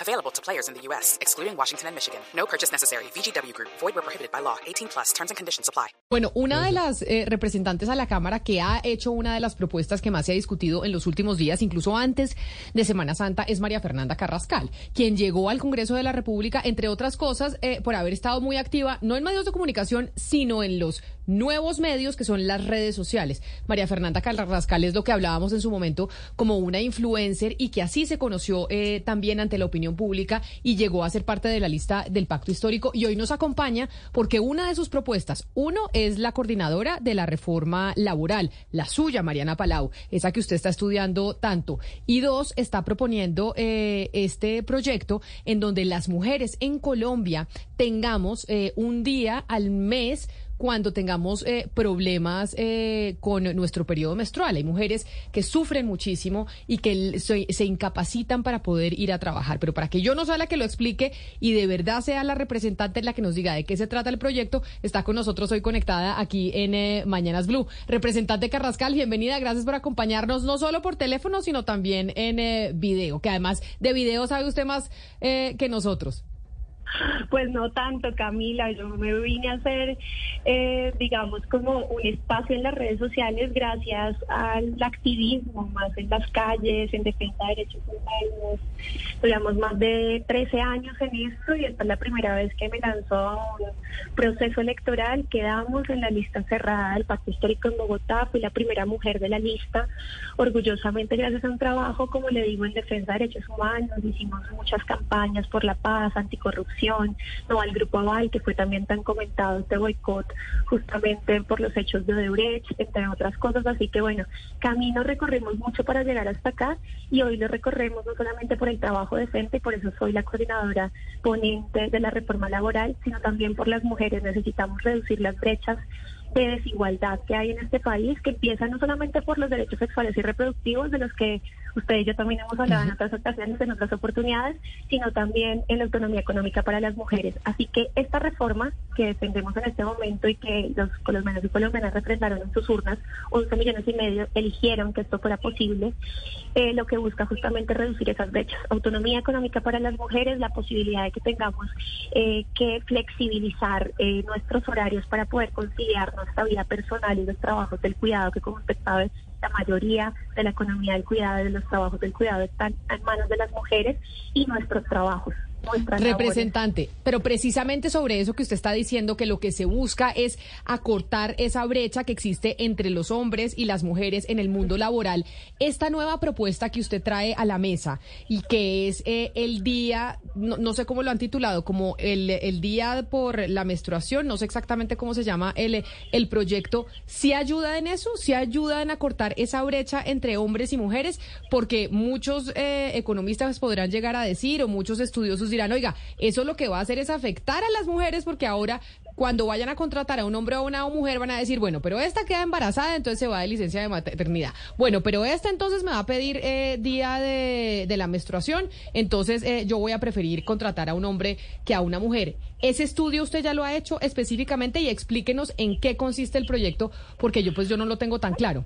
Available to players in the U.S., excluding Washington and Michigan. No purchase necessary. VGW Group. Void where prohibited by law. 18 plus. Terms and conditions apply. Bueno, una de las eh, representantes a la Cámara que ha hecho una de las propuestas que más se ha discutido en los últimos días, incluso antes de Semana Santa, es María Fernanda Carrascal, quien llegó al Congreso de la República, entre otras cosas, eh, por haber estado muy activa, no en medios de comunicación, sino en los nuevos medios que son las redes sociales. María Fernanda Carrascal es lo que hablábamos en su momento como una influencer y que así se conoció eh, también ante la opinión pública y llegó a ser parte de la lista del pacto histórico. Y hoy nos acompaña porque una de sus propuestas, uno es la coordinadora de la reforma laboral, la suya, Mariana Palau, esa que usted está estudiando tanto, y dos, está proponiendo eh, este proyecto en donde las mujeres en Colombia tengamos eh, un día al mes cuando tengamos eh, problemas eh, con nuestro periodo menstrual. Hay mujeres que sufren muchísimo y que se, se, incapacitan para poder ir a trabajar. Pero para que yo no sea la que lo explique y de verdad sea la representante la que nos diga de qué se trata el proyecto, está con nosotros hoy conectada aquí en eh, Mañanas Blue. Representante Carrascal, bienvenida, gracias por acompañarnos, no solo por teléfono, sino también en video, que además de video sabe usted más que nosotros. Pues no tanto, Camila. Yo me vine a hacer, eh, digamos, como un espacio en las redes sociales gracias al activismo, más en las calles, en defensa de derechos humanos. Duramos más de 13 años en esto y esta es la primera vez que me lanzó a un proceso electoral. Quedamos en la lista cerrada del Pacto Histórico en Bogotá. Fui la primera mujer de la lista. Orgullosamente, gracias a un trabajo, como le digo, en defensa de derechos humanos. Hicimos muchas campañas por la paz, anticorrupción no al Grupo Aval, que fue también tan comentado este boicot justamente por los hechos de Odebrecht, entre otras cosas. Así que bueno, camino recorrimos mucho para llegar hasta acá y hoy lo recorremos no solamente por el trabajo decente, y por eso soy la coordinadora ponente de la reforma laboral, sino también por las mujeres. Necesitamos reducir las brechas de desigualdad que hay en este país, que empieza no solamente por los derechos sexuales y reproductivos, de los que usted y yo también hemos hablado en otras ocasiones, en otras oportunidades, sino también en la autonomía económica para las mujeres. Así que esta reforma que defendemos en este momento y que los colombianos y colombianas representaron en sus urnas, 11 millones y medio, eligieron que esto fuera posible, eh, lo que busca justamente reducir esas brechas. Autonomía económica para las mujeres, la posibilidad de que tengamos eh, que flexibilizar eh, nuestros horarios para poder conciliar nuestra vida personal y los trabajos del cuidado, que como usted sabe, la mayoría de la economía del cuidado, de los trabajos del cuidado están en manos de las mujeres y nuestros trabajos. Representante, pero precisamente sobre eso que usted está diciendo, que lo que se busca es acortar esa brecha que existe entre los hombres y las mujeres en el mundo laboral. Esta nueva propuesta que usted trae a la mesa y que es eh, el día, no, sé cómo lo han titulado, como el, el, día por la menstruación, no sé exactamente cómo se llama el, el proyecto, ¿sí ayuda en eso? ¿Sí ayuda en acortar esa brecha entre hombres y mujeres? Porque muchos eh, economistas podrán llegar a decir o muchos estudiosos dirán, oiga, eso lo que va a hacer es afectar a las mujeres porque ahora cuando vayan a contratar a un hombre o una mujer van a decir, bueno, pero esta queda embarazada, entonces se va de licencia de maternidad. Bueno, pero esta entonces me va a pedir eh, día de, la menstruación, entonces eh, yo voy a preferir contratar a un hombre que a una mujer. Ese estudio usted ya lo ha hecho específicamente y explíquenos en qué consiste el proyecto, porque yo pues yo no lo tengo tan claro.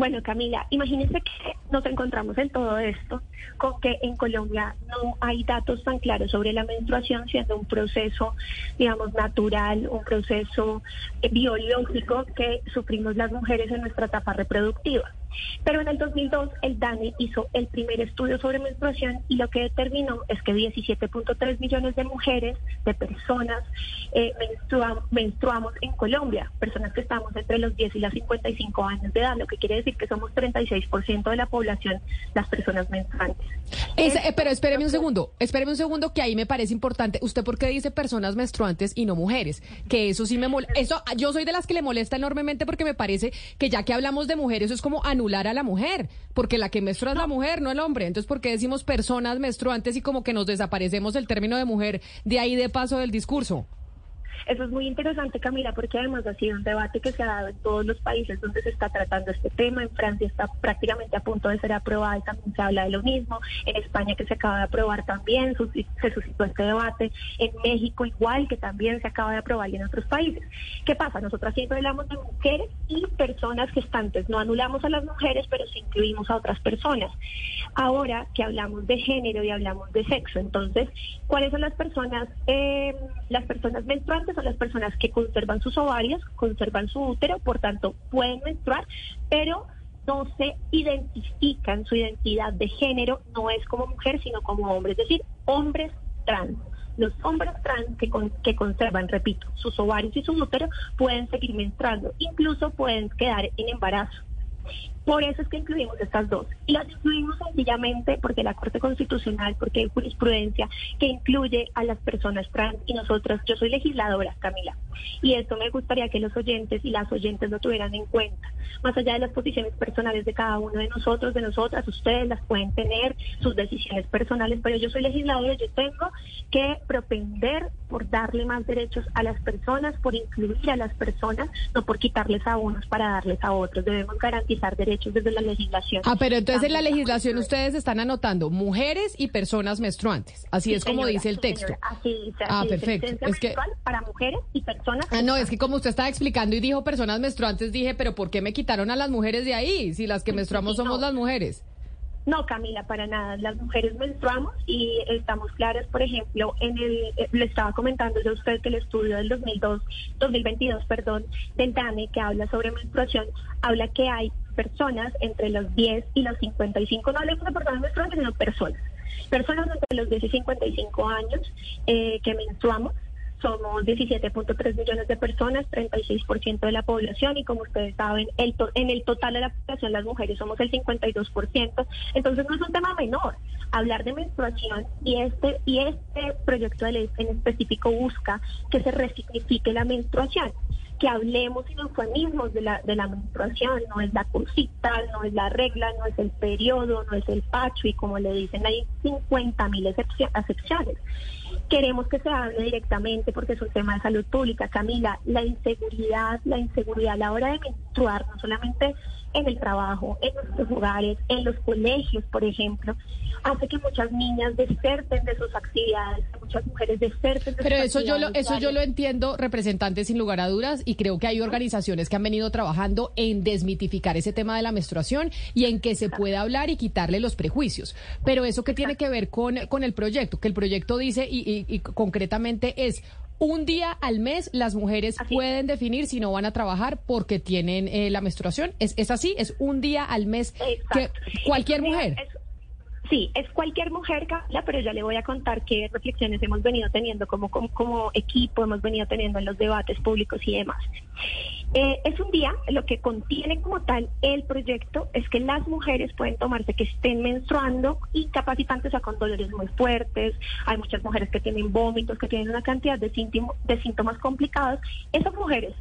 Bueno, Camila, imagínense que nos encontramos en todo esto con que en Colombia no hay datos tan claros sobre la menstruación, siendo un proceso, digamos, natural, un proceso eh, biológico que sufrimos las mujeres en nuestra etapa reproductiva. Pero en el 2002 el DANE hizo el primer estudio sobre menstruación y lo que determinó es que 17.3 millones de mujeres, de personas, eh, menstruamos en Colombia, personas que estamos entre los 10 y las 55 años de edad, lo que quiere decir que somos 36% de la población las personas menstruantes. Eh, pero espéreme un segundo, espéreme un segundo que ahí me parece importante. ¿Usted por qué dice personas menstruantes y no mujeres? Que eso sí me molesta. Yo soy de las que le molesta enormemente porque me parece que ya que hablamos de mujeres, eso es como anular a la mujer, porque la que menstrua es la mujer, no el hombre. Entonces, ¿por qué decimos personas menstruantes y como que nos desaparecemos el término de mujer de ahí de paso del discurso? Eso es muy interesante, Camila, porque además ha sido un debate que se ha dado en todos los países donde se está tratando este tema. En Francia está prácticamente a punto de ser aprobada y también se habla de lo mismo. En España, que se acaba de aprobar también, se suscitó este debate. En México, igual, que también se acaba de aprobar y en otros países. ¿Qué pasa? Nosotras siempre hablamos de mujeres y personas gestantes. No anulamos a las mujeres, pero sí incluimos a otras personas. Ahora que hablamos de género y hablamos de sexo, entonces, ¿cuáles son las personas? Eh, las personas menstruantes son las personas que conservan sus ovarios, conservan su útero, por tanto pueden menstruar, pero no se identifican su identidad de género, no es como mujer, sino como hombre, es decir, hombres trans. Los hombres trans que, que conservan, repito, sus ovarios y su útero pueden seguir menstruando, incluso pueden quedar en embarazo. Por eso es que incluimos estas dos. Y las incluimos sencillamente porque la Corte Constitucional, porque hay jurisprudencia que incluye a las personas trans y nosotros, yo soy legisladora, Camila, y esto me gustaría que los oyentes y las oyentes lo tuvieran en cuenta. Más allá de las posiciones personales de cada uno de nosotros, de nosotras, ustedes las pueden tener, sus decisiones personales, pero yo soy legisladora, yo tengo que propender por darle más derechos a las personas, por incluir a las personas, no por quitarles a unos para darles a otros. Debemos garantizar derechos desde la legislación. Ah, pero entonces en la legislación ustedes están anotando mujeres y personas menstruantes. Así es como dice el texto. Así dice. ah, perfecto. Es que para mujeres y personas. Ah, no, es que como usted estaba explicando y dijo personas menstruantes, dije, pero ¿por qué me quitaron a las mujeres de ahí? Si las que menstruamos somos las mujeres. No, Camila, para nada. Las mujeres menstruamos y estamos claras, por ejemplo, en el, eh, le estaba comentando yo a usted que el estudio del 2002, 2022, perdón, del DANE, que habla sobre menstruación, habla que hay personas entre los 10 y los 55, no hablemos de personas menstruantes, sino personas. Personas entre los 10 y 55 años eh, que menstruamos somos 17.3 millones de personas, 36% de la población y como ustedes saben, el en el total de la población las mujeres somos el 52%, entonces no es un tema menor hablar de menstruación y este y este proyecto de ley en específico busca que se resignifique la menstruación que hablemos sin eufemismos de la, de la menstruación, no es la cosita, no es la regla, no es el periodo, no es el pacho y como le dicen hay 50 mil excepciones. Queremos que se hable directamente porque es un tema de salud pública. Camila, la inseguridad, la inseguridad a la hora de menstruar, no solamente en el trabajo, en nuestros hogares, en los colegios, por ejemplo, hace que muchas niñas deserten de sus actividades, que muchas mujeres deserten de Pero sus eso actividades. yo lo, eso yo lo entiendo, representante, sin lugar a dudas, y creo que hay organizaciones que han venido trabajando en desmitificar ese tema de la menstruación y en que se pueda hablar y quitarle los prejuicios. Pero eso que tiene que ver con, con el proyecto, que el proyecto dice y, y concretamente es un día al mes las mujeres pueden definir si no van a trabajar porque tienen eh, la menstruación. ¿Es, ¿Es así? ¿Es un día al mes que cualquier mujer? Sí, es cualquier mujer, Carla, pero ya le voy a contar qué reflexiones hemos venido teniendo como, como, equipo, hemos venido teniendo en los debates públicos y demás. Eh, es un día, lo que contiene como tal el proyecto es que las mujeres pueden tomarse que estén menstruando incapacitantes o con dolores muy fuertes. Hay muchas mujeres que tienen vómitos, que tienen una cantidad de, de síntomas complicados. Esas mujeres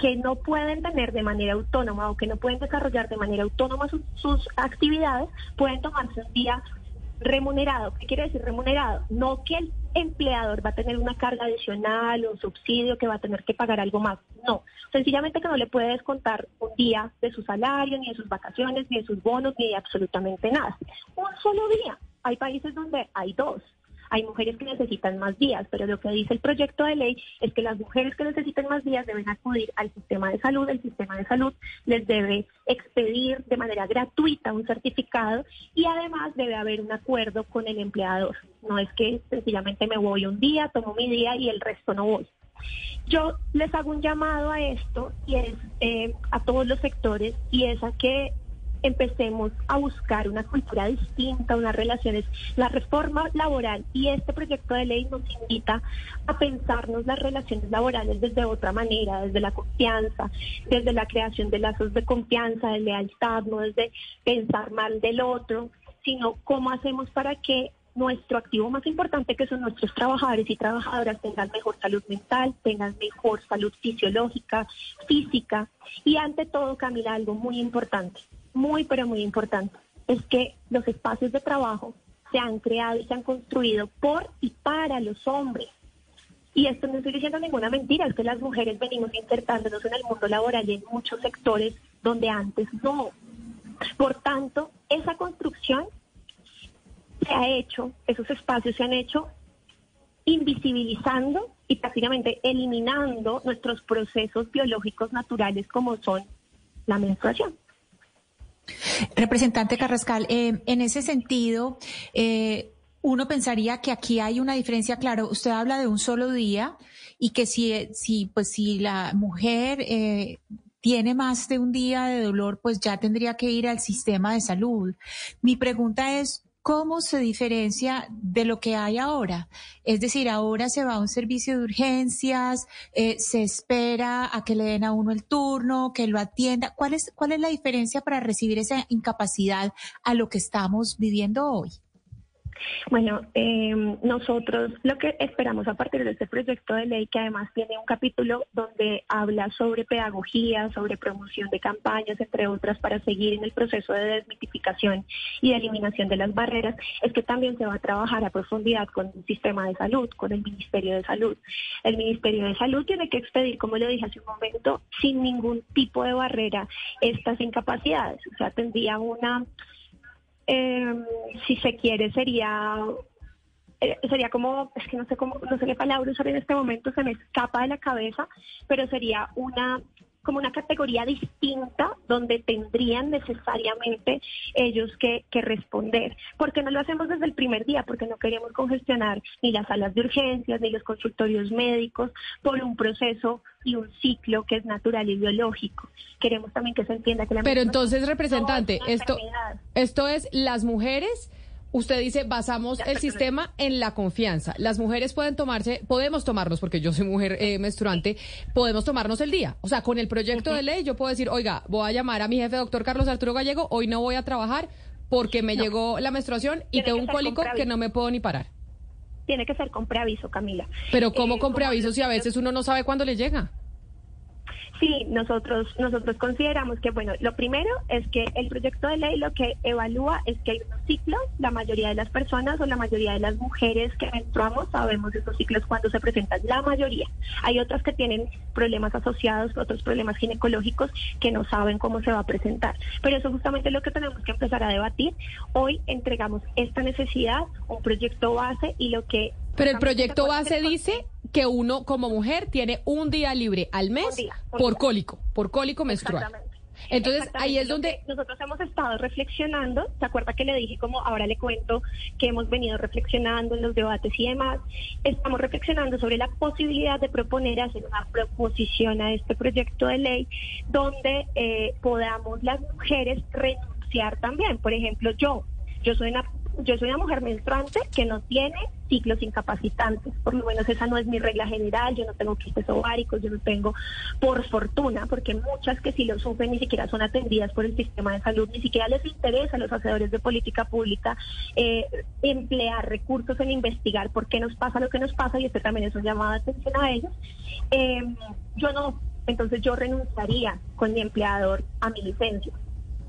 que no pueden tener de manera autónoma o que no pueden desarrollar de manera autónoma sus, actividades, pueden tomarse un día remunerado. ¿Qué quiere decir remunerado? No que el empleador va a tener una carga adicional, un subsidio que va a tener que pagar algo más. No, sencillamente que no le puede descontar un día de su salario, ni de sus vacaciones, ni de sus bonos, ni de absolutamente nada. Un solo día. Hay países donde hay dos. Hay mujeres que necesitan más días, pero lo que dice el proyecto de ley es que las mujeres que necesiten más días deben acudir al sistema de salud. El sistema de salud les debe expedir de manera gratuita un certificado y además debe haber un acuerdo con el empleador. No es que sencillamente me voy un día, tomo mi día y el resto no voy. Yo les hago un llamado a esto y es eh, a todos los sectores y es a que empecemos a buscar una cultura distinta, unas relaciones. La reforma laboral y este proyecto de ley nos invita a pensarnos las relaciones laborales desde otra manera, desde la confianza, desde la creación de lazos de confianza, de lealtad, no desde pensar mal del otro, sino cómo hacemos para que nuestro activo más importante, que son nuestros trabajadores y trabajadoras, tengan mejor salud mental, tengan mejor salud fisiológica, física y ante todo, Camila, algo muy importante, muy, pero muy importante, es que los espacios de trabajo se han creado y se han construido por y para los hombres. Y esto no estoy diciendo ninguna mentira, es que las mujeres venimos insertándonos en el mundo laboral y en muchos sectores donde antes no. Por tanto, esa construcción se ha hecho, esos espacios se han hecho invisibilizando y prácticamente eliminando nuestros procesos biológicos naturales como son la menstruación. Representante Carrascal, eh, en ese sentido, eh, uno pensaría que aquí hay una diferencia, claro, usted habla de un solo día y que si, si, pues, si la mujer eh, tiene más de un día de dolor, pues ya tendría que ir al sistema de salud. Mi pregunta es, ¿cómo se diferencia de lo que hay ahora? Es decir, ahora se va a un servicio de urgencias, eh, se espera a que le den a uno el turno, que lo atienda. ¿Cuál es, cuál es la diferencia para recibir esa incapacidad a lo que estamos viviendo hoy? Bueno, eh, nosotros lo que esperamos a partir de este proyecto de ley, que además tiene un capítulo donde habla sobre pedagogía, sobre promoción de campañas, entre otras, para seguir en el proceso de desmitificación y de eliminación de las barreras, es que también se va a trabajar a profundidad con el sistema de salud, con el Ministerio de Salud. El Ministerio de Salud tiene que expedir, como lo dije hace un momento, sin ningún tipo de barrera estas incapacidades. O sea, tendría una eh, si se quiere, sería eh, sería como, es que no sé cómo, no sé qué palabra usar en este momento, se me escapa de la cabeza, pero sería una como una categoría distinta donde tendrían necesariamente ellos que, que responder. ¿Por qué no lo hacemos desde el primer día? Porque no queremos congestionar ni las salas de urgencias ni los consultorios médicos por un proceso y un ciclo que es natural y biológico. Queremos también que se entienda que la Pero entonces, representante, esto, esto es las mujeres Usted dice, basamos el sistema en la confianza. Las mujeres pueden tomarse, podemos tomarnos, porque yo soy mujer eh, menstruante, podemos tomarnos el día. O sea, con el proyecto de ley yo puedo decir, oiga, voy a llamar a mi jefe, doctor Carlos Arturo Gallego, hoy no voy a trabajar porque me llegó la menstruación y tengo un cólico que no me puedo ni parar. Tiene que ser con preaviso, Camila. Pero ¿cómo eh, con preaviso si a veces uno no sabe cuándo le llega? Sí, nosotros, nosotros consideramos que, bueno, lo primero es que el proyecto de ley lo que evalúa es que hay unos ciclos, la mayoría de las personas o la mayoría de las mujeres que menstruamos sabemos esos ciclos cuando se presentan, la mayoría. Hay otras que tienen problemas asociados, otros problemas ginecológicos que no saben cómo se va a presentar. Pero eso justamente es lo que tenemos que empezar a debatir. Hoy entregamos esta necesidad, un proyecto base y lo que pero el proyecto base dice que uno como mujer tiene un día libre al mes por cólico, por cólico menstrual. Entonces ahí es donde nosotros hemos estado reflexionando, ¿se acuerda que le dije como ahora le cuento que hemos venido reflexionando en los debates y demás? Estamos reflexionando sobre la posibilidad de proponer hacer una proposición a este proyecto de ley donde eh, podamos las mujeres renunciar también. Por ejemplo, yo, yo soy una yo soy una mujer menstruante que no tiene ciclos incapacitantes, por lo menos esa no es mi regla general, yo no tengo quistes ováricos, yo no tengo, por fortuna, porque muchas que sí lo sufren ni siquiera son atendidas por el sistema de salud, ni siquiera les interesa a los hacedores de política pública eh, emplear recursos en investigar por qué nos pasa lo que nos pasa y este también es un llamado de atención a ellos. Eh, yo no, entonces yo renunciaría con mi empleador a mi licencia.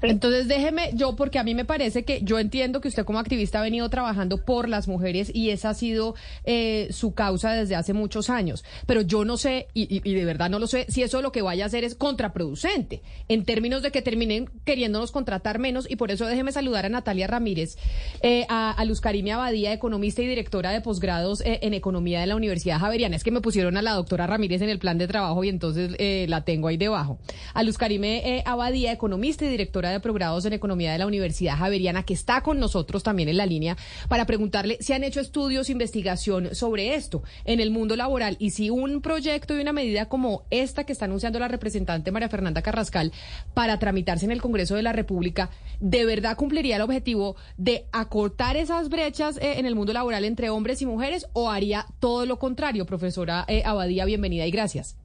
Entonces déjeme, yo, porque a mí me parece que yo entiendo que usted como activista ha venido trabajando por las mujeres y esa ha sido eh, su causa desde hace muchos años, pero yo no sé, y, de verdad no lo sé, si eso lo que vaya a hacer es contraproducente, en términos de que terminen queriéndonos contratar menos, y por eso déjeme saludar a Natalia Ramírez, eh, a, Luz Karimia Abadía, economista y directora de posgrados eh, en Economía de la Universidad Javeriana. Es que me pusieron a la doctora Ramírez en el plan de trabajo y entonces la tengo ahí debajo. A Luz Karime Abadía, economista y directora de de Progrados en Economía de la Universidad Javeriana, que está con nosotros también en la línea, para preguntarle si han hecho estudios, investigación sobre esto en el mundo laboral y si un proyecto y una medida como esta que está anunciando la representante María Fernanda Carrascal para tramitarse en el Congreso de la República, de verdad cumpliría el objetivo de acortar esas brechas eh, en el mundo laboral entre hombres y mujeres o haría todo lo contrario, profesora eh, Abadía, bienvenida y gracias.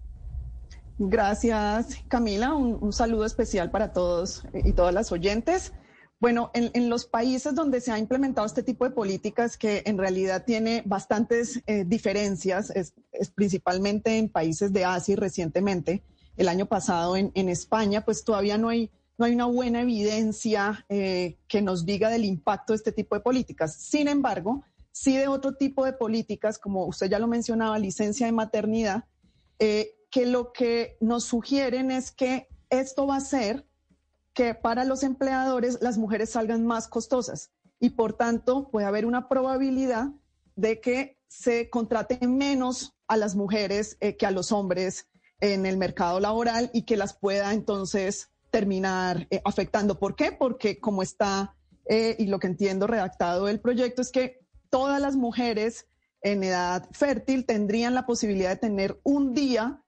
Gracias, Camila. Un, saludo especial para todos y todas las oyentes. Bueno, en, los países donde se ha implementado este tipo de políticas, que en realidad tiene bastantes eh, diferencias, es, principalmente en países de Asia y recientemente, el año pasado en, España, pues todavía no hay, no hay una buena evidencia eh, que nos diga del impacto de este tipo de políticas. Sin embargo, sí de otro tipo de políticas, como usted ya lo mencionaba, licencia de maternidad, eh, que lo que nos sugieren es que esto va a hacer que para los empleadores las mujeres salgan más costosas y por tanto puede haber una probabilidad de que se contraten menos a las mujeres eh, que a los hombres en el mercado laboral y que las pueda entonces terminar eh, afectando. ¿Por qué? Porque como está, eh, y lo que entiendo redactado del proyecto es que todas las mujeres en edad fértil tendrían la posibilidad de tener un día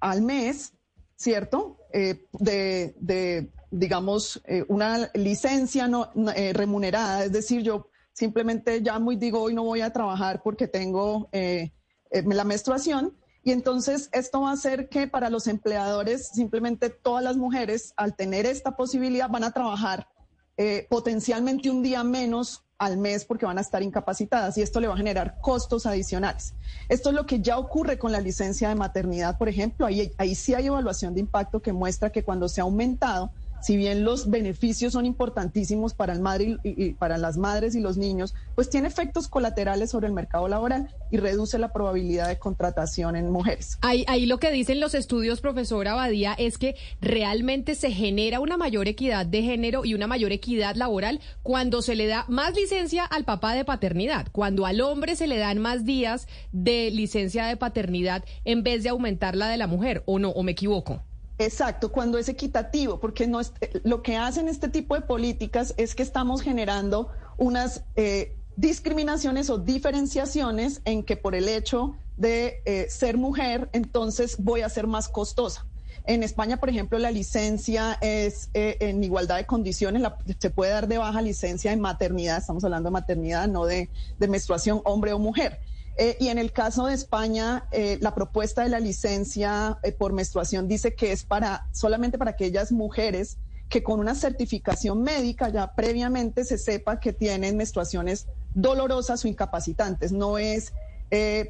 al mes, ¿cierto? de, de, digamos, una licencia no, remunerada, es decir, yo simplemente llamo y digo, hoy no voy a trabajar porque tengo eh, eh, la menstruación. Y entonces esto va a hacer que para los empleadores, simplemente todas las mujeres, al tener esta posibilidad, van a trabajar eh, potencialmente un día menos al mes porque van a estar incapacitadas y esto le va a generar costos adicionales. Esto es lo que ya ocurre con la licencia de maternidad, por ejemplo. Ahí, ahí sí hay evaluación de impacto que muestra que cuando se ha aumentado si bien los beneficios son importantísimos para, el madre y, para las madres y los niños, pues tiene efectos colaterales sobre el mercado laboral y reduce la probabilidad de contratación en mujeres. Ahí, ahí lo que dicen los estudios, profesora Abadía, es que realmente se genera una mayor equidad de género y una mayor equidad laboral cuando se le da más licencia al papá de paternidad, cuando al hombre se le dan más días de licencia de paternidad en vez de aumentar la de la mujer, ¿o no? ¿O me equivoco? Exacto, cuando es equitativo, porque no lo que hacen este tipo de políticas es que estamos generando unas eh, discriminaciones o diferenciaciones en que por el hecho de eh, ser mujer, entonces voy a ser más costosa. En España, por ejemplo, la licencia es eh, en igualdad de condiciones, se puede dar de baja licencia en maternidad, estamos hablando de maternidad, no de menstruación, hombre o mujer. Eh, y en el caso de España, eh, la propuesta de la licencia eh, por menstruación dice que es para solamente para aquellas mujeres que con una certificación médica ya previamente se sepa que tienen menstruaciones dolorosas o incapacitantes. No es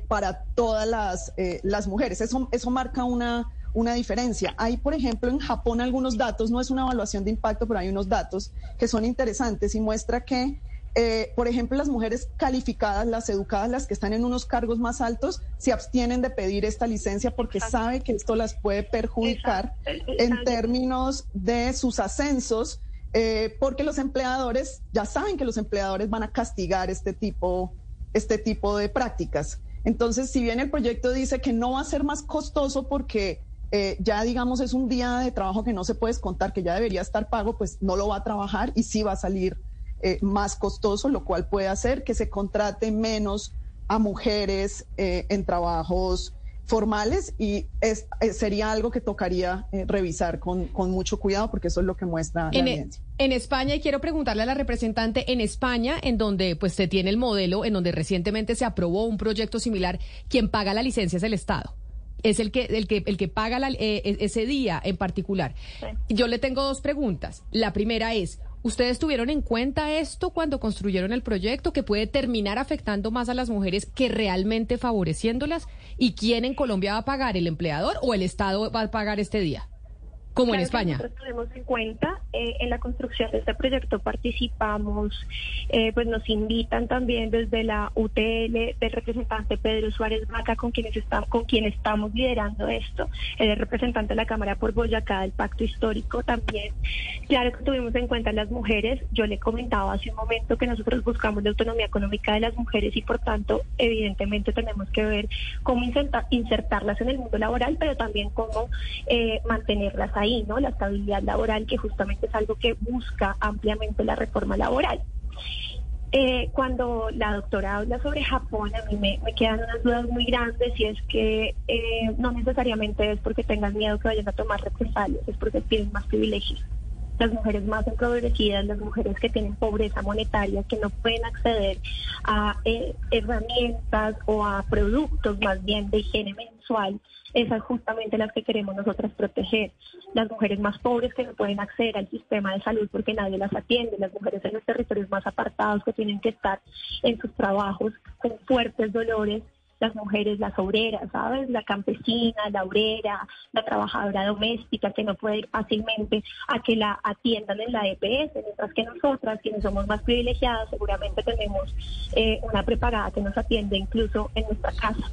para todas las, las mujeres. Eso, eso marca una, una diferencia. Hay, por ejemplo, en Japón algunos datos, no es una evaluación de impacto, pero hay unos datos que son interesantes y muestra que eh, por ejemplo, las mujeres calificadas, las educadas, las que están en unos cargos más altos, se abstienen de pedir esta licencia porque sabe que esto las puede perjudicar en términos de sus ascensos, eh, porque los empleadores ya saben que los empleadores van a castigar este tipo, este tipo de prácticas. Entonces, si bien el proyecto dice que no va a ser más costoso porque eh, ya digamos es un día de trabajo que no se puede descontar, que ya debería estar pago, pues no lo va a trabajar y sí va a salir eh, más costoso, lo cual puede hacer que se contrate menos a mujeres eh, en trabajos formales y es, eh, sería algo que tocaría revisar con, con, mucho cuidado porque eso es lo que muestra la en, e, evidencia. En España, y quiero preguntarle a la representante, en España, en donde pues se tiene el modelo, en donde recientemente se aprobó un proyecto similar, quien paga la licencia es el Estado es el que, el que, el que paga e, ese día en particular. Yo le tengo dos preguntas. La primera es, ¿Ustedes tuvieron en cuenta esto cuando construyeron el proyecto que puede terminar afectando más a las mujeres que realmente favoreciéndolas? ¿Y quién en Colombia va a pagar, el empleador o el Estado va a pagar este día? Como en España. nosotros tenemos en cuenta, eh, en la construcción de este proyecto participamos, eh, pues nos invitan también desde la UTL del representante Pedro Suárez Vaca, con quienes estamos, con quien estamos liderando esto, el representante de la Cámara por Boyacá del Pacto Histórico también. Claro que tuvimos en cuenta las mujeres, yo le comentaba hace un momento que nosotros buscamos la autonomía económica de las mujeres y por tanto evidentemente tenemos que ver cómo insertarlas en el mundo laboral, pero también cómo eh, mantenerlas ahí ahí, ¿no? La estabilidad laboral, que justamente es algo que busca ampliamente la reforma laboral. Eh, cuando la doctora habla sobre Japón, a mí me, quedan unas dudas muy grandes y es que eh, no necesariamente es porque tengan miedo que vayan a tomar represalias, es porque tienen más privilegios. Las mujeres más empobrecidas, las mujeres que tienen pobreza monetaria, que no pueden acceder a eh, herramientas o a productos más bien de higiene mensual, esas justamente las que queremos nosotras proteger. Las mujeres más pobres que no pueden acceder al sistema de salud porque nadie las atiende, las mujeres en los territorios más apartados que tienen que estar en sus trabajos con fuertes dolores las mujeres, las obreras, ¿sabes? La campesina, la obrera, la trabajadora doméstica que no puede ir fácilmente a que la atiendan en la EPS, mientras que nosotras, quienes somos más privilegiadas, seguramente tenemos eh, una preparada que nos atiende incluso en nuestra casa.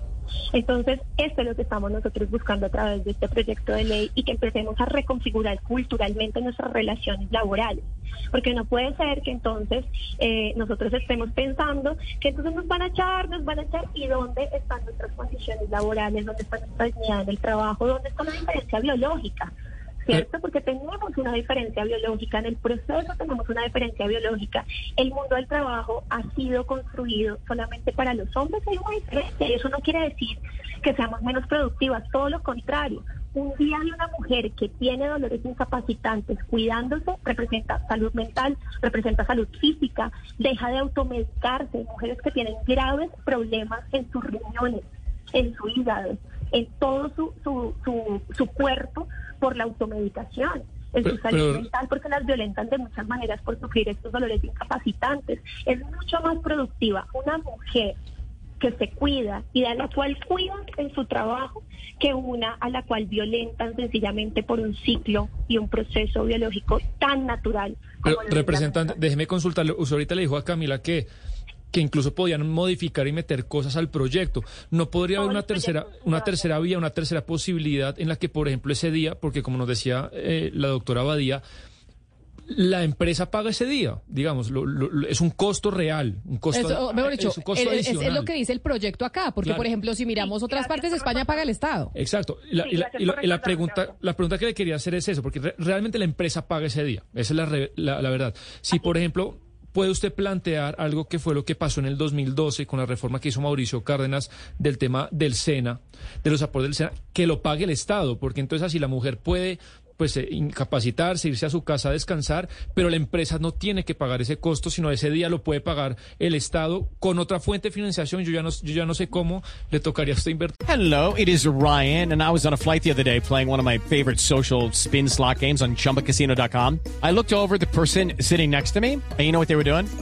Entonces, esto es lo que estamos nosotros buscando a través de este proyecto de ley y que empecemos a reconfigurar culturalmente nuestras relaciones laborales. Porque no puede ser que entonces eh, nosotros estemos pensando que entonces nos van a echar, nos van a echar, y dónde están nuestras condiciones laborales, dónde está nuestra dignidad en el trabajo, dónde está la diferencia biológica. ¿Cierto? Porque tenemos una diferencia biológica, en el proceso tenemos una diferencia biológica. El mundo del trabajo ha sido construido solamente para los hombres, hay una diferencia y eso no quiere decir que seamos menos productivas, todo lo contrario. Un día de una mujer que tiene dolores incapacitantes cuidándose representa salud mental, representa salud física, deja de automedicarse, mujeres que tienen graves problemas en sus riñones, en su hígado, en todo su, su, su, su cuerpo por la automedicación en su salud mental porque las violentan de muchas maneras por sufrir estos dolores incapacitantes. Es mucho más productiva una mujer que se cuida y a la cual cuidan en su trabajo que una a la cual violentan sencillamente por un ciclo y un proceso biológico tan natural. Como representante, déjeme consultarle. Usted ahorita le dijo a Camila que que incluso podían modificar y meter cosas al proyecto. No podría haber una tercera, una tercera vía, una tercera posibilidad en la que, por ejemplo, ese día, porque como nos decía eh, la doctora Badía, la empresa paga ese día, digamos, es un costo real, un costo, Eso, mejor dicho, es, lo que dice el proyecto acá, porque por ejemplo, si miramos otras partes, España paga el Estado. Exacto. Y la, pregunta, la pregunta que le quería hacer es eso, porque realmente la empresa paga ese día. Esa es la, verdad. Si, por ejemplo, ¿Puede usted plantear algo que fue lo que pasó en el 2012 con la reforma que hizo Mauricio Cárdenas del tema del SENA, de los aportes del SENA, que lo pague el Estado? Porque entonces así la mujer puede pues eh, incapacitarse, irse a su casa a descansar, pero la empresa no tiene que pagar ese costo, sino ese día lo puede pagar el Estado con otra fuente de financiación. Yo ya no, yo ya no sé cómo le tocaría a usted invertir. Hello, it is Ryan, and I was on a flight the other day playing one of my favorite social spin slot games on chumbacasino.com. I looked over the person sitting next to me, and you know what they were doing?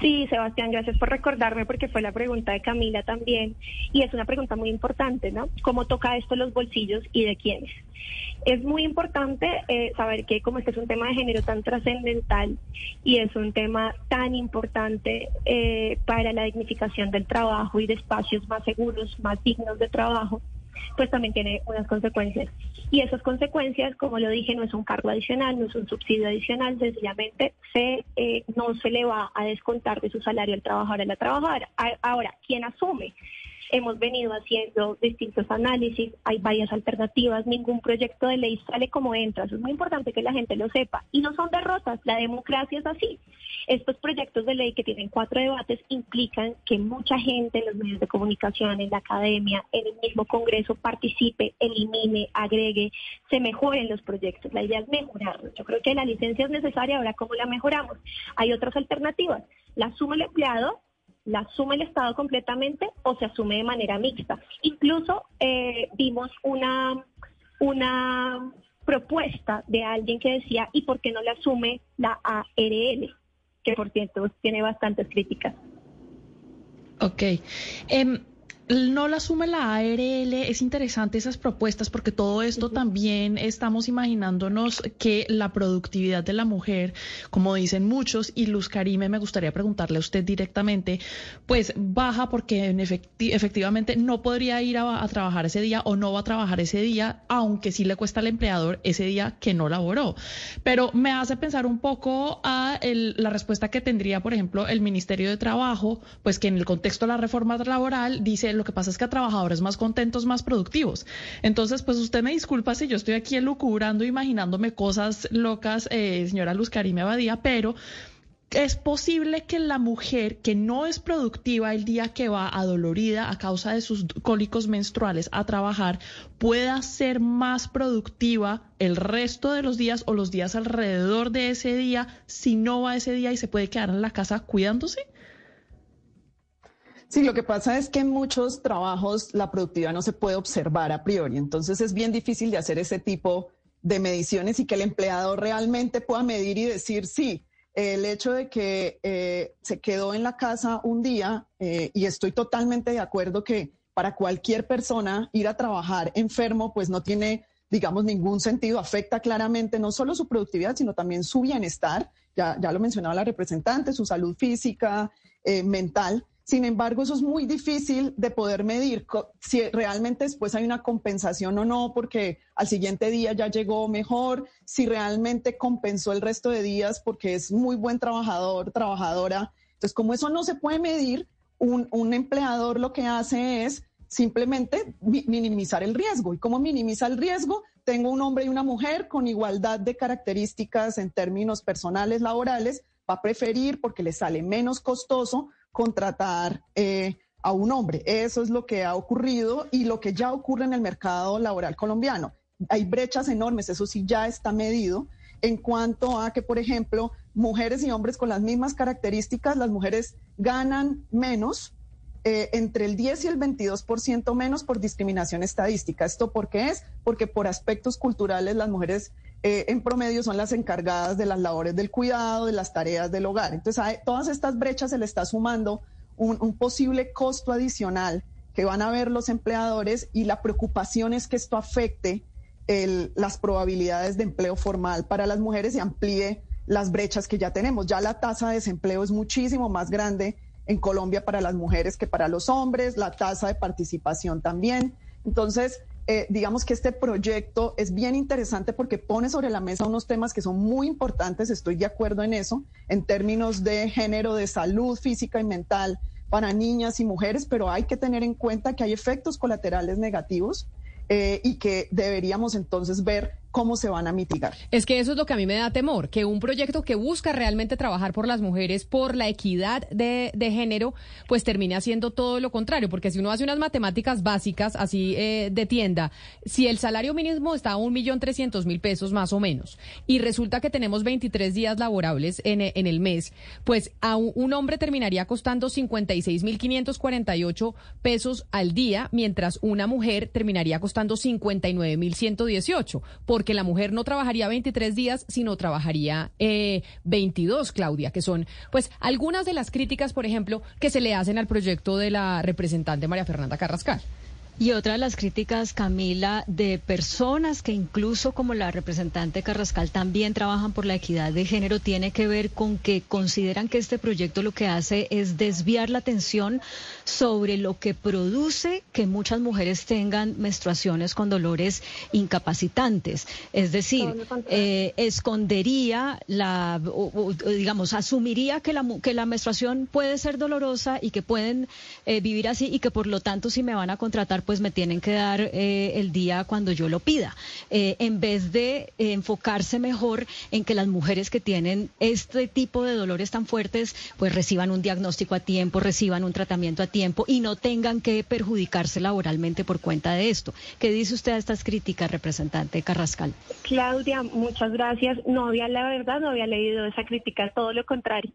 Sí, Sebastián, gracias por recordarme porque fue la pregunta de Camila también y es una pregunta muy importante, ¿no? ¿Cómo toca esto los bolsillos y de quiénes? Es muy importante eh, saber que como este es un tema de género tan trascendental y es un tema tan importante eh, para la dignificación del trabajo y de espacios más seguros, más dignos de trabajo, pues también tiene unas consecuencias. Y esas consecuencias, como lo dije, no es un cargo adicional, no es un subsidio adicional, sencillamente se, eh, no se le va a descontar de su salario al trabajador a la trabajadora. Ahora, ¿quién asume? Hemos venido haciendo distintos análisis, hay varias alternativas, ningún proyecto de ley sale como entra, eso es muy importante que la gente lo sepa. Y no son derrotas, la democracia es así. Estos proyectos de ley que tienen cuatro debates implican que mucha gente en los medios de comunicación, en la academia, en el mismo Congreso participe, elimine, agregue, se mejoren los proyectos. La idea es mejorarlos. Yo creo que la licencia es necesaria, ahora cómo la mejoramos. Hay otras alternativas. La suma el empleado, la asume el Estado completamente o se asume de manera mixta. Incluso eh, vimos una, una propuesta de alguien que decía, ¿y por qué no la asume la ARL? Que por cierto tiene bastantes críticas. Ok. Em, no la asume la ARL. Es interesante esas propuestas porque todo esto también estamos imaginándonos que la productividad de la mujer, como dicen muchos, y Luz Karime, me gustaría preguntarle a usted directamente, pues baja porque en efectivamente no podría ir a, trabajar ese día o no va a trabajar ese día, aunque sí le cuesta al empleador ese día que no laboró. Pero me hace pensar un poco a la respuesta que tendría, por ejemplo, el Ministerio de Trabajo, pues que en el contexto de la reforma laboral dice lo que pasa es que a trabajadores más contentos, más productivos. Entonces, pues usted me disculpa si yo estoy aquí elucubrando, imaginándome cosas locas, eh, señora Luz Karime Abadía, pero es posible que la mujer que no es productiva el día que va adolorida a causa de sus cólicos menstruales a trabajar pueda ser más productiva el resto de los días o los días alrededor de ese día si no va ese día y se puede quedar en la casa cuidándose? Sí, lo que pasa es que en muchos trabajos la productividad no se puede observar a priori, entonces es bien difícil de hacer ese tipo de mediciones y que el empleador realmente pueda medir y decir, sí, el hecho de que eh, se quedó en la casa un día, eh, y estoy totalmente de acuerdo que para cualquier persona ir a trabajar enfermo, pues no tiene, digamos, ningún sentido, afecta claramente no solo su productividad, sino también su bienestar, ya, ya lo mencionaba la representante, su salud física, eh, mental. Sin embargo, eso es muy difícil de poder medir si realmente después hay una compensación o no, porque al siguiente día ya llegó mejor, si realmente compensó el resto de días porque es muy buen trabajador, trabajadora. Entonces, como eso no se puede medir, un, un empleador lo que hace es simplemente minimizar el riesgo. ¿Y cómo minimiza el riesgo? Tengo un hombre y una mujer con igualdad de características en términos personales, laborales, va a preferir porque le sale menos costoso contratar eh, a un hombre. Eso es lo que ha ocurrido y lo que ya ocurre en el mercado laboral colombiano. Hay brechas enormes, eso sí ya está medido en cuanto a que, por ejemplo, mujeres y hombres con las mismas características, las mujeres ganan menos, eh, entre el 10 y el 22% menos por discriminación estadística. ¿Esto por qué es? Porque por aspectos culturales las mujeres eh, en promedio son las encargadas de las labores del cuidado, de las tareas del hogar. Entonces, a todas estas brechas se le está sumando un, posible costo adicional que van a ver los empleadores y la preocupación es que esto afecte las probabilidades de empleo formal para las mujeres y amplíe las brechas que ya tenemos. Ya la tasa de desempleo es muchísimo más grande en Colombia para las mujeres que para los hombres, la tasa de participación también. Entonces, eh, digamos que este proyecto es bien interesante porque pone sobre la mesa unos temas que son muy importantes, estoy de acuerdo en eso, en términos de género, de salud física y mental para niñas y mujeres, pero hay que tener en cuenta que hay efectos colaterales negativos eh, y que deberíamos entonces ver cómo se van a mitigar. Es que eso es lo que a mí me da temor, que un proyecto que busca realmente trabajar por las mujeres, por la equidad de, género, pues termine haciendo todo lo contrario, porque si uno hace unas matemáticas básicas así eh, de tienda, si el salario mínimo está a un millón trescientos mil pesos más o menos, y resulta que tenemos 23 días laborables en, el mes, pues a un, hombre terminaría costando 56 mil 548 pesos al día, mientras una mujer terminaría costando 59 mil 118 porque la mujer no trabajaría 23 días, sino trabajaría eh, 22, Claudia, que son pues algunas de las críticas, por ejemplo, que se le hacen al proyecto de la representante María Fernanda Carrascal. Y otra de las críticas, Camila, de personas que incluso como la representante Carrascal también trabajan por la equidad de género, tiene que ver con que consideran que este proyecto lo que hace es desviar la atención sobre lo que produce que muchas mujeres tengan menstruaciones con dolores incapacitantes. Es decir, eh, escondería la, digamos, asumiría que la, que la menstruación puede ser dolorosa y que pueden eh, vivir así y que por lo tanto si me van a contratar, pues me tienen que dar eh, el día cuando yo lo pida, eh, en vez de enfocarse mejor en que las mujeres que tienen este tipo de dolores tan fuertes, pues reciban un diagnóstico a tiempo, reciban un tratamiento a tiempo y no tengan que perjudicarse laboralmente por cuenta de esto. ¿Qué dice usted a estas críticas, representante Carrascal? Claudia, muchas gracias. No había, la verdad, no había leído esa crítica, todo lo contrario.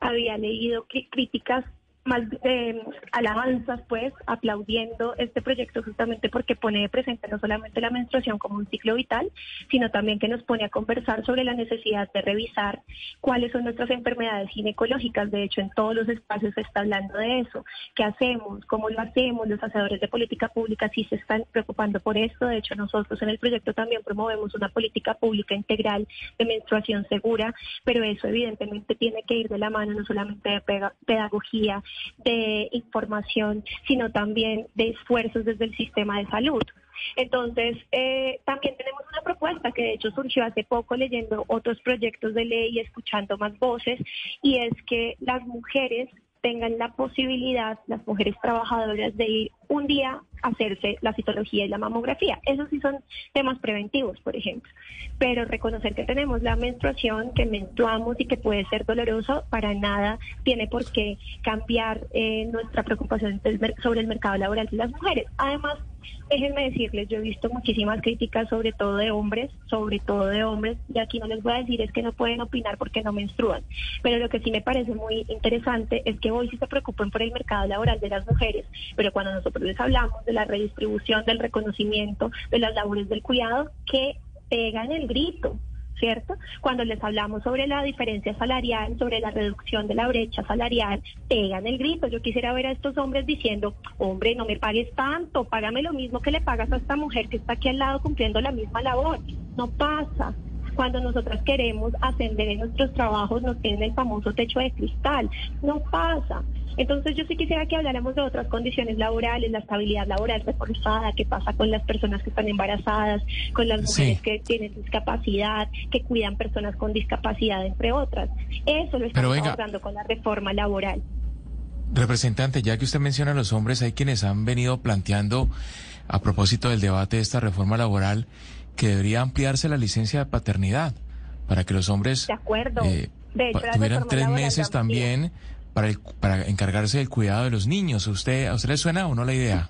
Había leído críticas más eh, alabanzas, pues, aplaudiendo este proyecto justamente porque pone de presente no solamente la menstruación como un ciclo vital, sino también que nos pone a conversar sobre la necesidad de revisar cuáles son nuestras enfermedades ginecológicas. De hecho, en todos los espacios se está hablando de eso. ¿Qué hacemos? ¿Cómo lo hacemos? Los hacedores de política pública sí se están preocupando por esto. De hecho, nosotros en el proyecto también promovemos una política pública integral de menstruación segura, pero eso evidentemente tiene que ir de la mano no solamente de pedagogía, de información, sino también de esfuerzos desde el sistema de salud. Entonces, eh, también tenemos una propuesta que de hecho surgió hace poco leyendo otros proyectos de ley y escuchando más voces, y es que las mujeres tengan la posibilidad, las mujeres trabajadoras, de ir un día hacerse la citología y la mamografía. Esos sí son temas preventivos, por ejemplo. Pero reconocer que tenemos la menstruación, que menstruamos y que puede ser doloroso, para nada tiene por qué cambiar eh, nuestra preocupación sobre el mercado laboral de las mujeres. Además, Déjenme decirles, yo he visto muchísimas críticas, sobre todo de hombres, sobre todo de hombres, y aquí no les voy a decir es que no pueden opinar porque no menstruan, pero lo que sí me parece muy interesante es que hoy sí se preocupen por el mercado laboral de las mujeres, pero cuando nosotros les hablamos de la redistribución, del reconocimiento, de las labores del cuidado, que pegan el grito, ¿cierto? Cuando les hablamos sobre la diferencia salarial, sobre la reducción de la brecha salarial, pegan el grito. Yo quisiera ver a estos hombres diciendo, hombre, no me pagues tanto, págame lo mismo que le pagas a esta mujer que está aquí al lado cumpliendo la misma labor. No pasa. Cuando nosotras queremos ascender en nuestros trabajos, nos tienen el famoso techo de cristal. No pasa. Entonces yo sí quisiera que habláramos de otras condiciones laborales, la estabilidad laboral reforzada, qué pasa con las personas que están embarazadas, con las mujeres que tienen discapacidad, que cuidan personas con discapacidad, entre otras. Eso lo estamos abordando con la reforma laboral. Representante, ya que usted menciona a los hombres, hay quienes han venido planteando, a propósito del debate de esta reforma laboral, que debería ampliarse la licencia de paternidad para que los hombres eh, tuvieran tres meses también para, el, para encargarse del cuidado de los niños. ¿Usted, ¿A usted le suena o no la idea?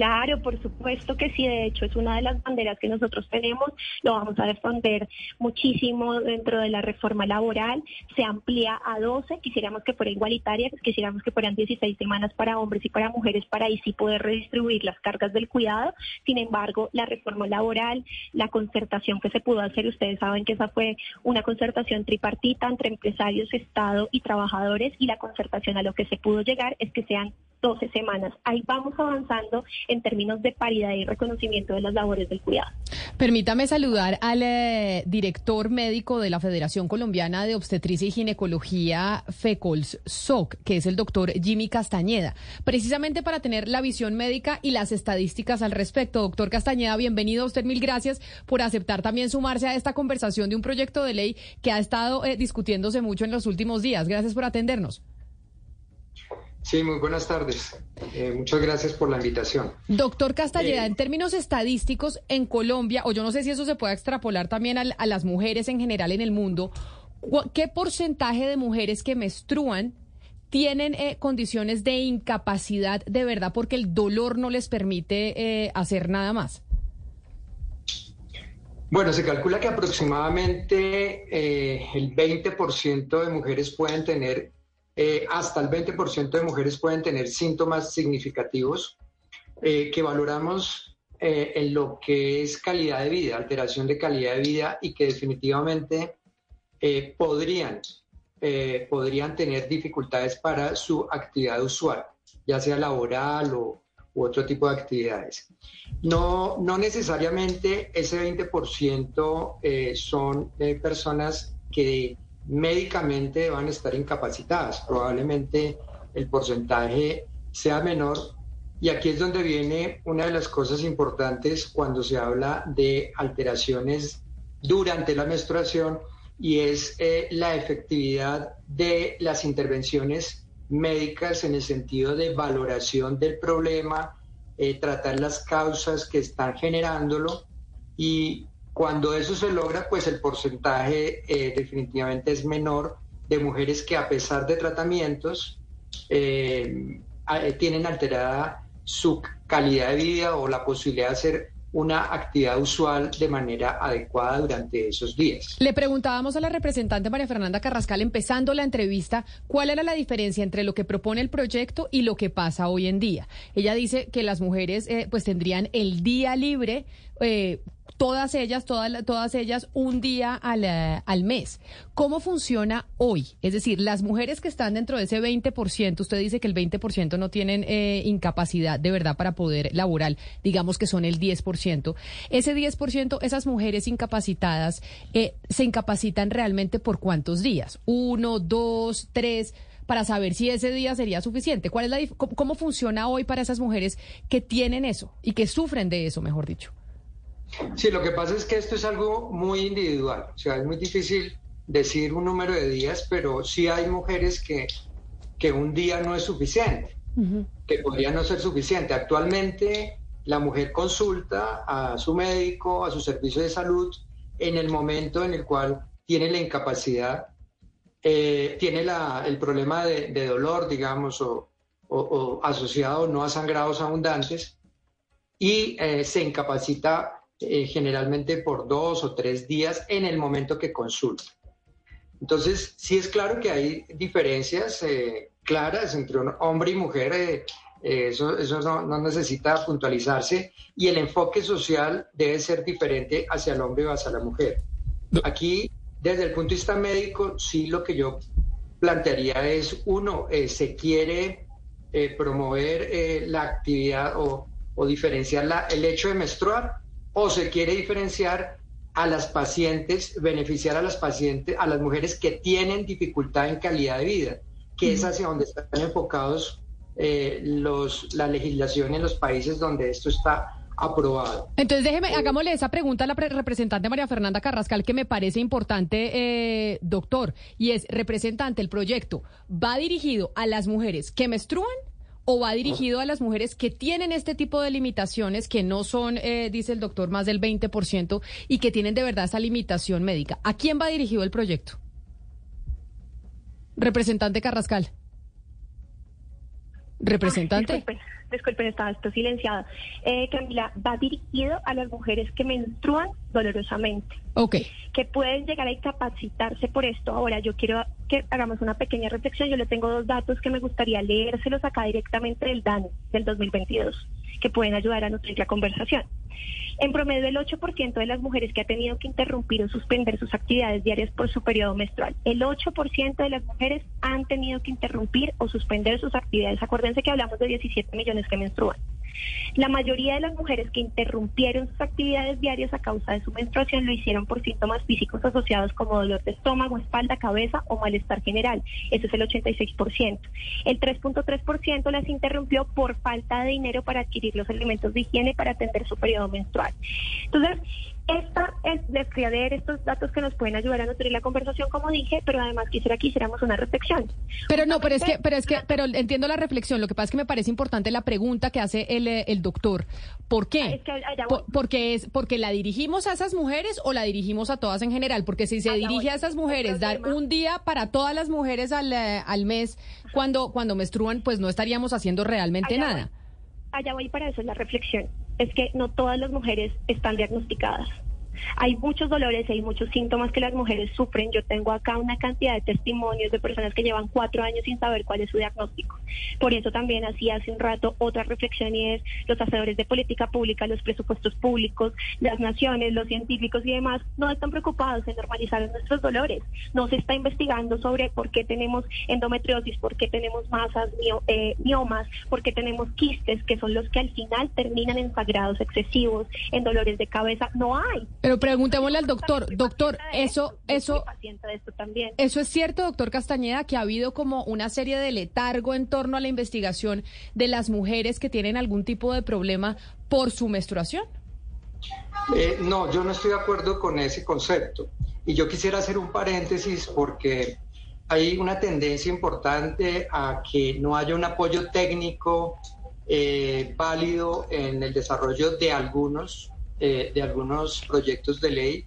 Claro, por supuesto que sí, de hecho es una de las banderas que nosotros tenemos, lo vamos a defender muchísimo dentro de la reforma laboral, se amplía a 12, quisiéramos que fuera igualitaria, quisiéramos que fueran 16 semanas para hombres y para mujeres para ahí sí poder redistribuir las cargas del cuidado, sin embargo, la reforma laboral, la concertación que se pudo hacer, ustedes saben que esa fue una concertación tripartita entre empresarios, Estado y trabajadores y la concertación a lo que se pudo llegar es que sean 12 semanas. Ahí vamos avanzando en términos de paridad y reconocimiento de las labores del cuidado. Permítame saludar al eh, director médico de la Federación Colombiana de Obstetricia y Ginecología FECOLS SOC, que es el doctor Jimmy Castañeda, precisamente para tener la visión médica y las estadísticas al respecto. Doctor Castañeda, bienvenido a usted. Mil gracias por aceptar también sumarse a esta conversación de un proyecto de ley que ha estado eh, discutiéndose mucho en los últimos días. Gracias por atendernos. Sí, muy buenas tardes. Eh, muchas gracias por la invitación. Doctor Castelleda, eh, en términos estadísticos, en Colombia, o yo no sé si eso se puede extrapolar también a, las mujeres en general en el mundo, ¿qué porcentaje de mujeres que menstruan tienen eh, condiciones de incapacidad de verdad porque el dolor no les permite hacer nada más? Bueno, se calcula que aproximadamente el 20% de mujeres pueden tener eh, hasta el 20% de mujeres pueden tener síntomas significativos eh, que valoramos eh, en lo que es calidad de vida, alteración de calidad de vida y que definitivamente podrían, podrían tener dificultades para su actividad usual, ya sea laboral o u otro tipo de actividades. No, no necesariamente ese 20% son personas que médicamente van a estar incapacitadas. Probablemente el porcentaje sea menor. Y aquí es donde viene una de las cosas importantes cuando se habla de alteraciones durante la menstruación y es eh, la efectividad de las intervenciones médicas en el sentido de valoración del problema, eh, tratar las causas que están generándolo y cuando eso se logra, pues el porcentaje eh, definitivamente es menor de mujeres que a pesar de tratamientos eh, eh, tienen alterada su calidad de vida o la posibilidad de hacer una actividad usual de manera adecuada durante esos días. Le preguntábamos a la representante María Fernanda Carrascal, empezando la entrevista, cuál era la diferencia entre lo que propone el proyecto y lo que pasa hoy en día. Ella dice que las mujeres pues tendrían el día libre todas ellas, todas, todas ellas un día al, eh, al, mes. ¿Cómo funciona hoy? Es decir, las mujeres que están dentro de ese 20%, usted dice que el 20% no tienen eh, incapacidad de verdad para poder laboral, digamos que son el 10%. Ese 10%, esas mujeres incapacitadas, eh, ¿se incapacitan realmente por cuántos días? ¿Uno, dos, tres? para saber si ese día sería suficiente. ¿Cuál es la, cómo funciona hoy para esas mujeres que tienen eso y que sufren de eso, mejor dicho? Sí, lo que pasa es que esto es algo muy individual, o sea, es muy difícil decir un número de días, pero sí hay mujeres que, que un día no es suficiente. que podría no ser suficiente. Actualmente la mujer consulta a su médico, a su servicio de salud, en el momento en el cual tiene la incapacidad, eh, tiene el problema de, dolor, digamos, o, asociado no a sangrados abundantes, y eh, se incapacita eh, generalmente por dos o tres días en el momento que consulta. Entonces, sí es claro que hay diferencias claras entre un hombre y mujer eh, eso, eso no, necesita puntualizarse y el enfoque social debe ser diferente hacia el hombre o hacia la mujer. Aquí, desde el punto de vista médico, sí lo que yo plantearía es, uno, eh, se quiere eh, promover la actividad o, o diferenciar la, el hecho de menstruar o se quiere diferenciar a las pacientes, beneficiar a las pacientes, a las mujeres que tienen dificultad en calidad de vida, que es hacia donde están enfocados eh, los, la legislación en los países donde esto está aprobado. Entonces, déjeme, hagámosle esa pregunta a la representante María Fernanda Carrascal, que me parece importante, eh, doctor, y es, representante, el proyecto, ¿va dirigido a las mujeres que menstruan? ¿O va dirigido a las mujeres que tienen este tipo de limitaciones, que no son, eh, dice el doctor, más del 20%, y que tienen de verdad esa limitación médica? ¿A quién va dirigido el proyecto? Representante Carrascal. Representante. disculpen, disculpen, estaba esto silenciada. Eh, Camila, va dirigido a las mujeres que menstruan dolorosamente. Ok. Que pueden llegar a incapacitarse por esto. Ahora, yo quiero que hagamos una pequeña reflexión. Yo le tengo dos datos que me gustaría leérselos acá directamente del DANO del 2022, que pueden ayudar a nutrir la conversación. En promedio, el 8% de las mujeres que ha tenido que interrumpir o suspender sus actividades diarias por su periodo menstrual, el 8% de las mujeres han tenido que interrumpir o suspender sus actividades. Acuérdense que hablamos de 17 millones que menstruan. La mayoría de las mujeres que interrumpieron sus actividades diarias a causa de su menstruación lo hicieron por síntomas físicos asociados como dolor de estómago, espalda, cabeza o malestar general. Eso es el 86%. El 3.3% las interrumpió por falta de dinero para adquirir los elementos de higiene para atender su periodo menstrual. Entonces, esta es, leer estos datos que nos pueden ayudar a nutrir la conversación, como dije, pero además quisiera que hiciéramos una reflexión. Pero no, pero es que, pero es que, pero entiendo la reflexión. Lo que pasa es que me parece importante la pregunta que hace el, eh, el doctor. ¿Por qué? porque es, porque la dirigimos a esas mujeres o la dirigimos a todas en general. Porque si se dirige a esas mujeres, dar un día para todas las mujeres al, eh, al mes cuando, cuando menstruan, pues no estaríamos haciendo realmente nada allá voy para eso, la reflexión. Es que no todas las mujeres están diagnosticadas. Hay muchos dolores hay muchos síntomas que las mujeres sufren. Yo tengo acá una cantidad de testimonios de personas que llevan cuatro años sin saber cuál es su diagnóstico. Por eso también hacía hace un rato otra reflexión y es los hacedores de política pública, los presupuestos públicos, las naciones, los científicos y demás no están preocupados en normalizar nuestros dolores. No se está investigando sobre por qué tenemos endometriosis, por qué tenemos masas, eh, miomas, por qué tenemos quistes, que son los que al final terminan en sagrados excesivos, en dolores de cabeza. No hay. Pero preguntémosle al doctor, doctor, eso, eso, eso es cierto, doctor Castañeda, que ha habido como una serie de letargo en torno a la investigación de las mujeres que tienen algún tipo de problema por su menstruación. Eh, no, yo no estoy de acuerdo con ese concepto. Y yo quisiera hacer un paréntesis porque hay una tendencia importante a que no haya un apoyo técnico eh, válido en el desarrollo de algunos eh, de algunos proyectos de ley.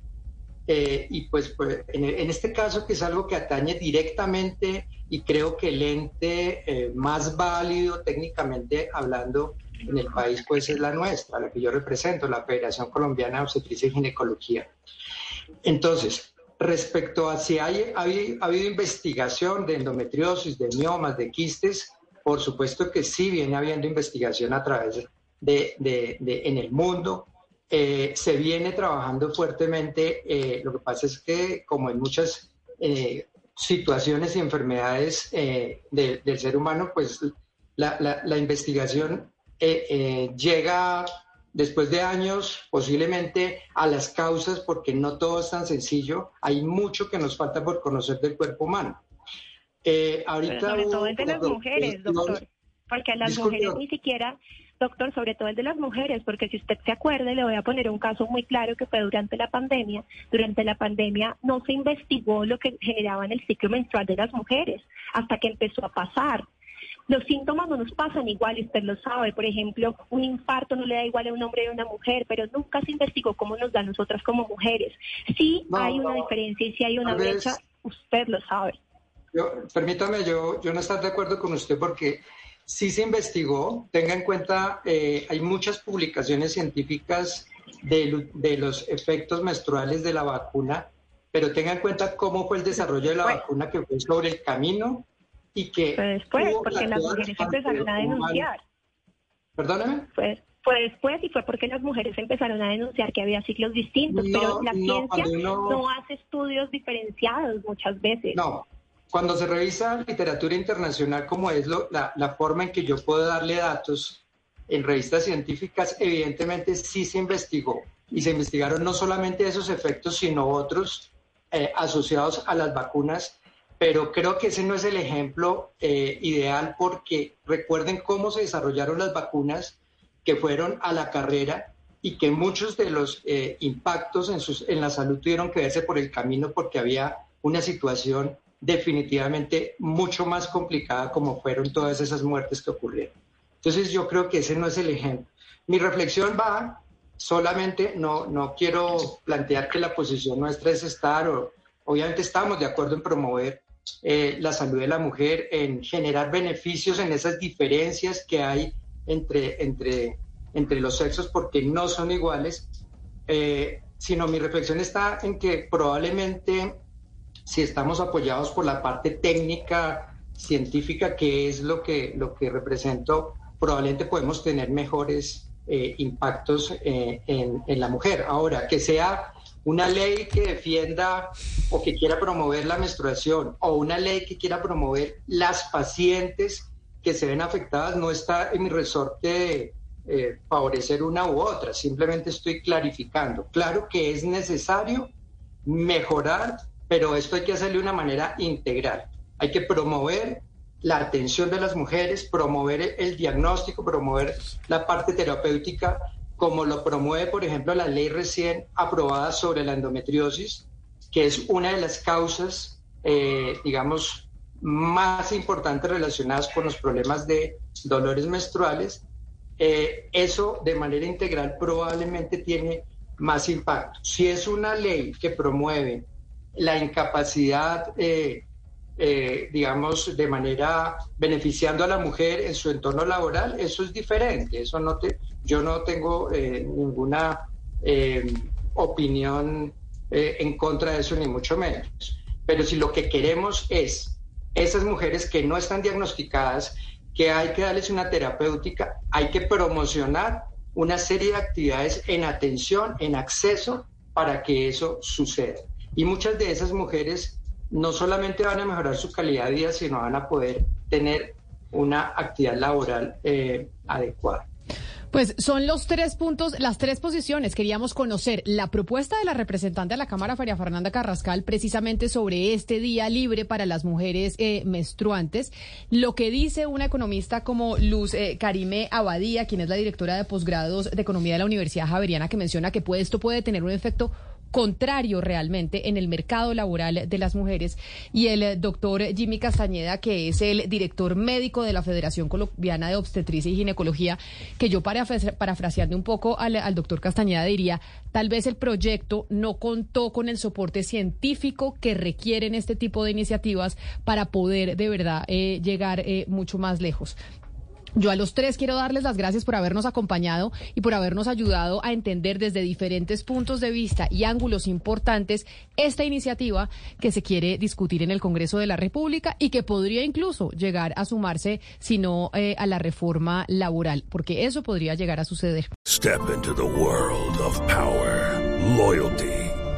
Eh, y pues, pues en, este caso, que es algo que atañe directamente y creo que el ente eh, más válido técnicamente hablando en el país, pues es la nuestra, la que yo represento, la Federación Colombiana de Obstetricia y Ginecología. Entonces, respecto a si hay, ha, habido investigación de endometriosis, de miomas, de quistes, por supuesto que sí viene habiendo investigación a través de, de, de en el mundo, eh, se viene trabajando fuertemente. Eh, lo que pasa es que, como en muchas eh, situaciones y enfermedades del ser humano, pues la, investigación llega después de años posiblemente a las causas porque no todo es tan sencillo. Hay mucho que nos falta por conocer del cuerpo humano. ahorita sobre todo el de las mujeres, doctor, porque a las mujeres ni siquiera doctor, sobre todo el de las mujeres, porque si usted se acuerde, le voy a poner un caso muy claro que fue durante la pandemia. Durante la pandemia no se investigó lo que generaba en el ciclo menstrual de las mujeres hasta que empezó a pasar. los síntomas no nos pasan igual, usted lo sabe. Por ejemplo, un infarto no le da igual a un hombre y a una mujer, pero nunca se investigó cómo nos da a nosotras como mujeres. Sí hay una diferencia y sí hay una brecha, usted lo sabe. Yo, permítame, yo, yo no estoy de acuerdo con usted porque sí se investigó. Tenga en cuenta, eh, hay muchas publicaciones científicas de, de, los efectos menstruales de la vacuna, pero tenga en cuenta cómo fue el desarrollo de la vacuna que fue sobre el camino y que... Fue después, porque las mujeres empezaron a denunciar. Perdóname. Pues fue después y fue porque las mujeres empezaron a denunciar que había ciclos distintos, pero la ciencia no hace estudios diferenciados muchas veces. No, cuando se revisa literatura internacional como es lo, la, la, forma en que yo puedo darle datos en revistas científicas, evidentemente sí se investigó. Y se investigaron no solamente esos efectos, sino otros eh, asociados a las vacunas, pero creo que ese no es el ejemplo eh, ideal porque recuerden cómo se desarrollaron las vacunas que fueron a la carrera y que muchos de los eh, impactos en, sus, en la salud tuvieron que verse por el camino porque había una situación definitivamente mucho más complicada como fueron todas esas muertes que ocurrieron. Entonces yo creo que ese no es el ejemplo. Mi reflexión va solamente no, no quiero plantear que la posición nuestra es estar, o, obviamente estamos de acuerdo en promover eh, la salud de la mujer, en generar beneficios en esas diferencias que hay entre, entre, entre los sexos porque no son iguales, eh, sino mi reflexión está en que probablemente si estamos apoyados por la parte técnica, científica, que es lo que, lo que represento, probablemente podemos tener mejores eh, impactos eh, en, en, la mujer. Ahora, que sea una ley que defienda o que quiera promover la menstruación o una ley que quiera promover las pacientes que se ven afectadas, no está en mi resorte eh, favorecer una u otra, simplemente estoy clarificando. Claro que es necesario mejorar, pero esto hay que hacerlo de una manera integral. Hay que promover la atención de las mujeres, promover el diagnóstico, promover la parte terapéutica, como lo promueve, por ejemplo, la ley recién aprobada sobre la endometriosis, que es una de las causas, eh, digamos, más importantes relacionadas con los problemas de dolores menstruales. Eh, eso de manera integral probablemente tiene más impacto. Si es una ley que promueve la incapacidad eh, eh, digamos, de manera beneficiando a la mujer en su entorno laboral, eso es diferente. Eso no te, yo no tengo eh, ninguna eh, opinión en contra de eso, ni mucho menos. Pero si lo que queremos es esas mujeres que no están diagnosticadas, que hay que darles una terapéutica, hay que promocionar una serie de actividades en atención, en acceso, para que eso suceda. Y muchas de esas mujeres no solamente van a mejorar su calidad de vida, sino van a poder tener una actividad laboral eh, adecuada. Pues son los tres puntos, las tres posiciones. Queríamos conocer la propuesta de la representante de la Cámara, Faria Fernanda Carrascal, precisamente sobre este día libre para las mujeres eh, menstruantes. Lo que dice una economista como Luz eh, Karime Abadía, quien es la directora de posgrados de Economía de la Universidad Javeriana, que menciona que esto puede tener un efecto contrario realmente en el mercado laboral de las mujeres. Y el doctor Jimmy Castañeda, que es el director médico de la Federación Colombiana de Obstetricia y Ginecología, que yo parafraseando un poco al, doctor Castañeda diría, tal vez el proyecto no contó con el soporte científico que requieren este tipo de iniciativas para poder de verdad eh, llegar eh, mucho más lejos. Yo a los tres quiero darles las gracias por habernos acompañado y por habernos ayudado a entender desde diferentes puntos de vista y ángulos importantes esta iniciativa que se quiere discutir en el Congreso de la República y que podría incluso llegar a sumarse, si no eh, a la reforma laboral, porque eso podría llegar a suceder. Step into the world of power, loyalty